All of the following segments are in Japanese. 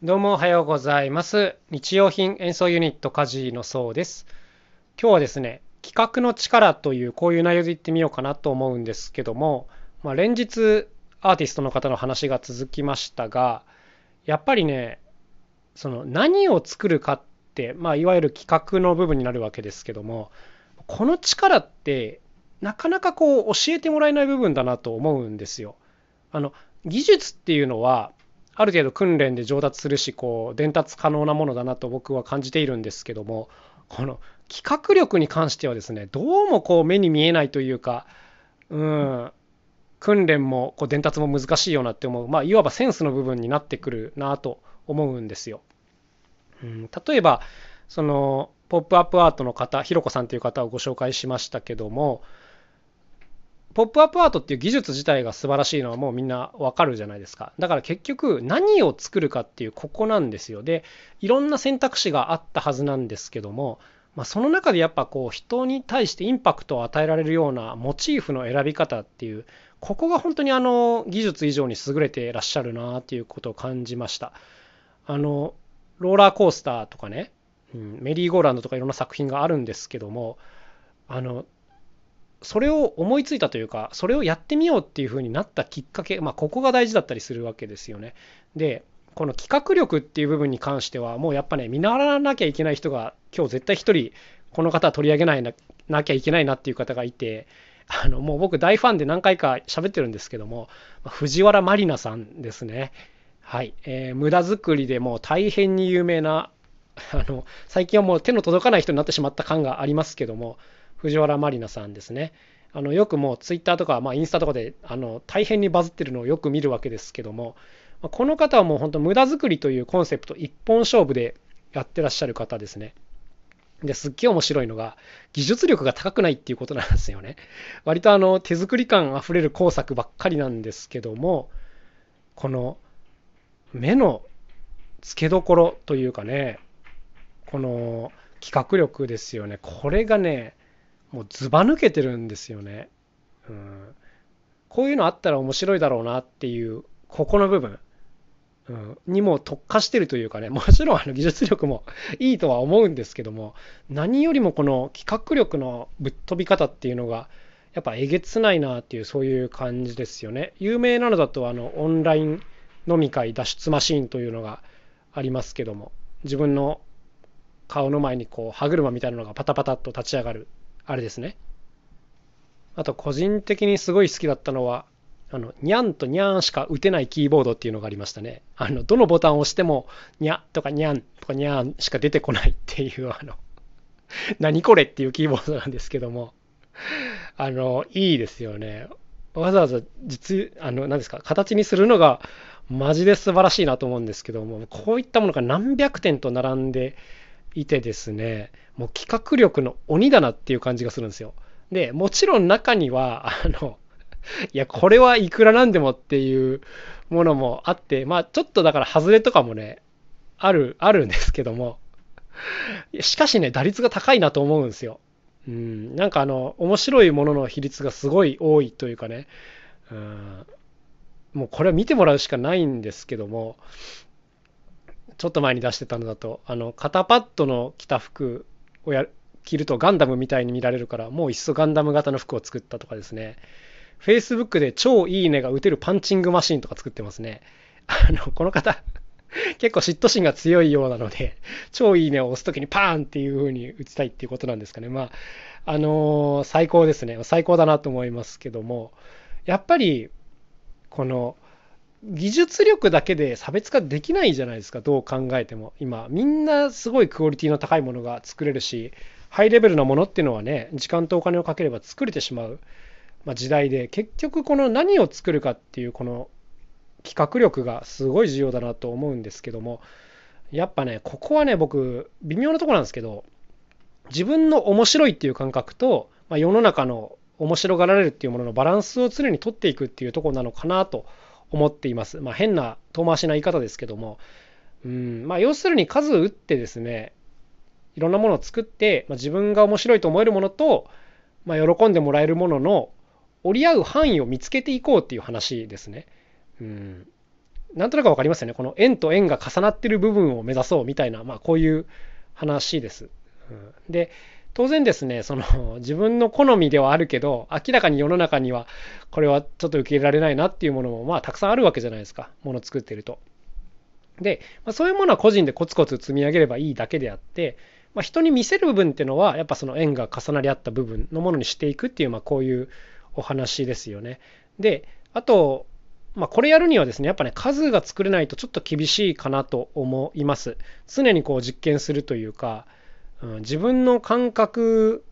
どうもおはようございます。日用品演奏ユニットカジのそうです。今日はですね、企画の力というこういう内容で言ってみようかなと思うんですけども、まあ、連日アーティストの方の話が続きましたが、やっぱりね、その何を作るかって、まあ、いわゆる企画の部分になるわけですけども、この力ってなかなかこう教えてもらえない部分だなと思うんですよ。あの技術っていうのはある程度訓練で上達するしこう伝達可能なものだなと僕は感じているんですけどもこの企画力に関してはですねどうもこう目に見えないというかうん訓練もこう伝達も難しいよなって思うまあいわばセンスの部分になってくるなと思うんですよ。うん、例えばそのポップアップアートの方ひろこさんという方をご紹介しましたけどもポップアップアートっていう技術自体が素晴らしいのはもうみんなわかるじゃないですか。だから結局何を作るかっていうここなんですよ。で、いろんな選択肢があったはずなんですけども、まあ、その中でやっぱこう人に対してインパクトを与えられるようなモチーフの選び方っていう、ここが本当にあの技術以上に優れてらっしゃるなっていうことを感じました。あの、ローラーコースターとかね、うん、メリーゴーランドとかいろんな作品があるんですけども、あの、それを思いついたというかそれをやってみようっていうふうになったきっかけ、まあ、ここが大事だったりするわけですよね。でこの企画力っていう部分に関してはもうやっぱね見習わなきゃいけない人が今日絶対一人この方取り上げないななきゃいけないなっていう方がいてあのもう僕大ファンで何回か喋ってるんですけども藤原まりなさんですね。はい、えー、無駄作りでもう大変に有名なあの最近はもう手の届かない人になってしまった感がありますけども藤原まりなさんですね。あのよくもうツイッターとか、まあ、インスタとかであの大変にバズってるのをよく見るわけですけども、ま、この方はもう本当無駄作りというコンセプト一本勝負でやってらっしゃる方ですね。ですっげえ面白いのが技術力が高くないっていうことなんですよね。割とあの手作り感あふれる工作ばっかりなんですけどもこの目の付けどころというかねこの企画力ですよねこれがねもうずば抜けてるんですよね。うん、こういうのあったら面白いだろうなっていうここの部分、うん、にも特化してるというかね もちろんあの技術力もいいとは思うんですけども何よりもこの企画力のぶっ飛び方っていうのがやっぱえげつないなっていうそういう感じですよね。有名なのだとあのオンライン飲み会脱出マシーンというのがありますけども自分の顔の前にこう歯車みたいなのがパタパタっと立ち上がるあれですね。あと個人的にすごい好きだったのは、あの、にゃんとにゃんしか打てないキーボードっていうのがありましたね。あの、どのボタンを押しても、にゃとかにゃんとかにゃんしか出てこないっていう、あの、何これっていうキーボードなんですけども、あの、いいですよね。わざわざ実、あの、何ですか、形にするのが、マジで素晴らしいなと思うんですけども、こういったものが何百点と並んでいてですね、もう企画力の鬼だなっていう感じがするんですよ。で、もちろん中には、あの、いや、これはいくらなんでもっていうものもあって、まあちょっとだから外れとかもね、ある、あるんですけども、しかしね、打率が高いなと思うんですよ。うん、なんかあの、面白いものの比率がすごい多いというかね、うん、もうこれは見てもらうしかないんですけども、ちょっと前に出してたのだと、あの、肩パッドの着た服をや着るとガンダムみたいに見られるから、もういっそガンダム型の服を作ったとかですね。Facebook で超いいねが打てるパンチングマシンとか作ってますね。あの、この方、結構嫉妬心が強いようなので、超いいねを押すときにパーンっていう風に打ちたいっていうことなんですかね。まあ、あのー、最高ですね。最高だなと思いますけども、やっぱり、この、技術力だけで差別化できないじゃないですか、どう考えても。今、みんなすごいクオリティの高いものが作れるし、ハイレベルなものっていうのはね、時間とお金をかければ作れてしまう、まあ、時代で、結局この何を作るかっていうこの企画力がすごい重要だなと思うんですけども、やっぱね、ここはね、僕、微妙なとこなんですけど、自分の面白いっていう感覚と、まあ、世の中の面白がられるっていうもののバランスを常に取っていくっていうとこなのかなと思思っています。まあ、変な遠回しな言い方ですけども、うんまあ、要するに数打ってですね、いろんなものを作って、まあ、自分が面白いと思えるものと、まあ、喜んでもらえるものの折り合う範囲を見つけていこうっていう話ですね。うんなんとなく分かりますよね。この円と円が重なってる部分を目指そうみたいな、まあ、こういう話です。うん、で、当然ですね、その 自分の好みではあるけど、明らかに世の中にはこれはちょっと受け入れられないなっていうものもまあたくさんあるわけじゃないですか、もの作ってると。で、まあ、そういうものは個人でコツコツ積み上げればいいだけであって、まあ、人に見せる部分っていうのはやっぱその円が重なり合った部分のものにしていくっていう、まあ、こういうお話ですよね。で、あと、まあ、これやるにはですね、やっぱね、数が作れないとちょっと厳しいかなと思います。常にこう実験するというか、うん、自分の感覚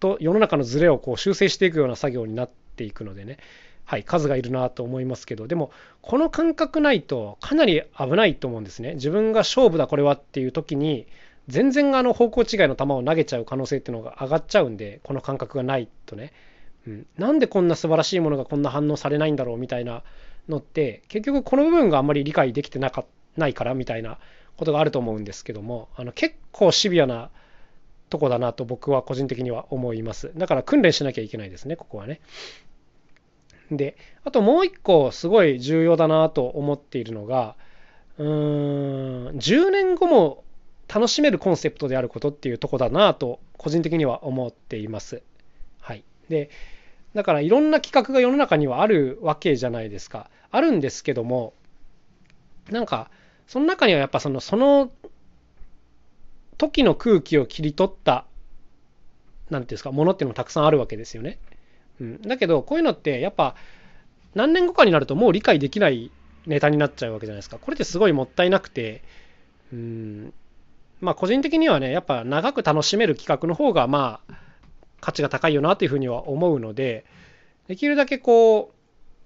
と世の中のズレをこう修正していくような作業になっていくのでね、はい、数がいるなと思いますけど、でも、この感覚ないとかなり危ないと思うんですね。自分が勝負だ、これはっていう時に、全然あの方向違いの球を投げちゃう可能性っていうのが上がっちゃうんで、この感覚がないとね。うん、なんでこんな素晴らしいものがこんな反応されないんだろうみたいなのって、結局この部分があんまり理解できてなかないからみたいなことがあると思うんですけども、あの結構シビアなとこだなと僕は個人的には思います。だから訓練しなきゃいけないですね、ここはね。で、あともう一個すごい重要だなと思っているのが、うーん、10年後も楽しめるコンセプトであることっていうとこだなと個人的には思っています。はい。で、だからいろんな企画が世の中にはあるわけじゃないですか。あるんですけども、なんか、その中にはやっぱその、その時の空気を切り取った、なんていうんですか、ものっていうのもたくさんあるわけですよね。うん。だけど、こういうのってやっぱ、何年後かになるともう理解できないネタになっちゃうわけじゃないですか。これってすごいもったいなくて、うん、まあ個人的にはね、やっぱ長く楽しめる企画の方がまあ価値が高いよなというふうには思うので、できるだけこう、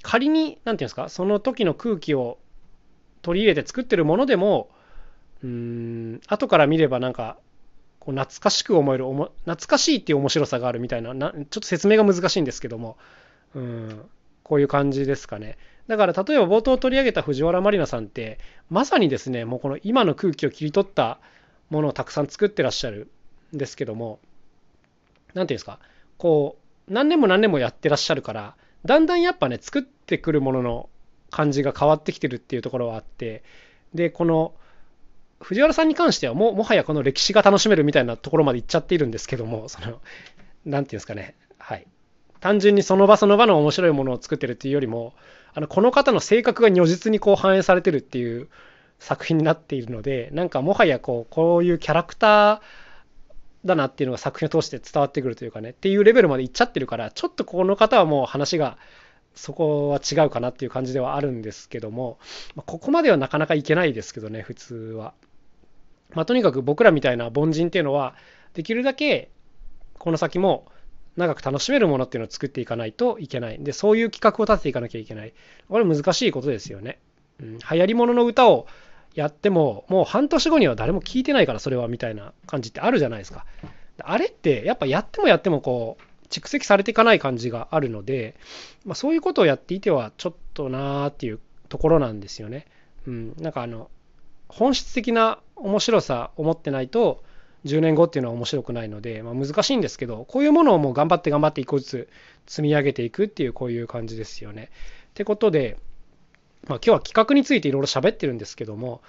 仮に、なんていうんですか、その時の空気を取り入れて作ってるものでも、うーん。後から見ればなんかこう懐かしく思えるおも懐かしいっていう面白さがあるみたいななちょっと説明が難しいんですけども。うん。こういう感じですかね。だから例えば冒頭取り上げた藤原まりなさんってまさにですねもうこの今の空気を切り取ったものをたくさん作ってらっしゃるんですけども。何ていうんですかこう何年も何年もやってらっしゃるからだんだんやっぱね作ってくるものの感じが変わってきてるっていうところはあってでこの藤原さんに関してはももはやこの歴史が楽しめるみたいなところまで行っちゃっているんですけどもその何て言うんですかねはい単純にその場その場の面白いものを作ってるっていうよりもあのこの方の性格が如実にこう反映されてるっていう作品になっているのでなんかもはやこうこういうキャラクターだなっていうのが作品を通して伝わってくるというかねっていうレベルまでいっちゃってるからちょっとこの方はもう話がそこは違うかなっていう感じではあるんですけども、まここまではなかなかいけないですけどね普通は。まあ、とにかく僕らみたいな凡人っていうのはできるだけこの先も長く楽しめるものっていうのを作っていかないといけない。で、そういう企画を立てていかなきゃいけない。これ難しいことですよね。うん、流行り物の歌をやっても、もう半年後には誰も聞いてないからそれはみたいな感じってあるじゃないですか。あれってやっぱやってもやってもこう蓄積されていかない感じがあるので、まあ、そういうことをやっていてはちょっとなーっていうところなんですよね。うん、なんかあの本質的な面白さを持ってないと10年後っていうのは面白くないので、まあ、難しいんですけどこういうものをもう頑張って頑張って一個ずつ積み上げていくっていうこういう感じですよね。ってことで、まあ、今日は企画についていろいろ喋ってるんですけども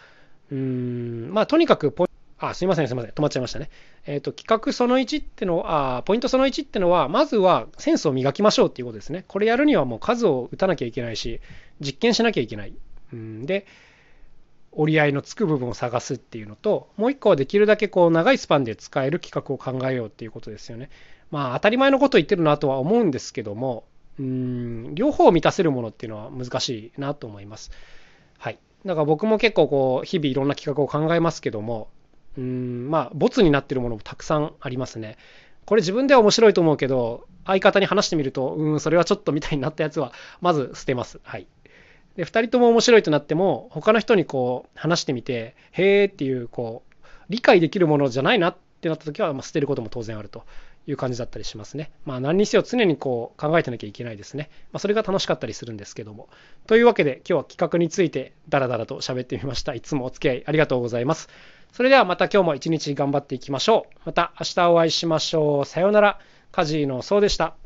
うんまあとにかくポイあすいませんすいません止まっちゃいましたね。えっ、ー、と企画その1ってのはあポイントその1ってのはまずはセンスを磨きましょうっていうことですね。これやるにはもう数を打たなきゃいけないし実験しなきゃいけない。うんで折り合いのつく部分を探すっていうのともう一個はできるだけこう長いスパンで使える企画を考えようっていうことですよね。まあ当たり前のこと言ってるなとは思うんですけどもうん両方を満たせるものっていうのは難しいなと思います。はい。だから僕も結構こう日々いろんな企画を考えますけどもうんまあボツになってるものもたくさんありますね。これ自分では面白いと思うけど相方に話してみるとうんそれはちょっとみたいになったやつはまず捨てます。はい。で2人とも面白いとなっても他の人にこう話してみてへえっていうこう理解できるものじゃないなってなった時は、ま捨てることも当然あるという感じだったりしますね。まあ何にせよ常にこう考えてなきゃいけないですね。まあ、それが楽しかったりするんですけども。というわけで今日は企画についてダラダラと喋ってみました。いつもお付き合いありがとうございます。それではまた今日も一日頑張っていきましょう。また明日お会いしましょう。さようなら。カジーのそうでした。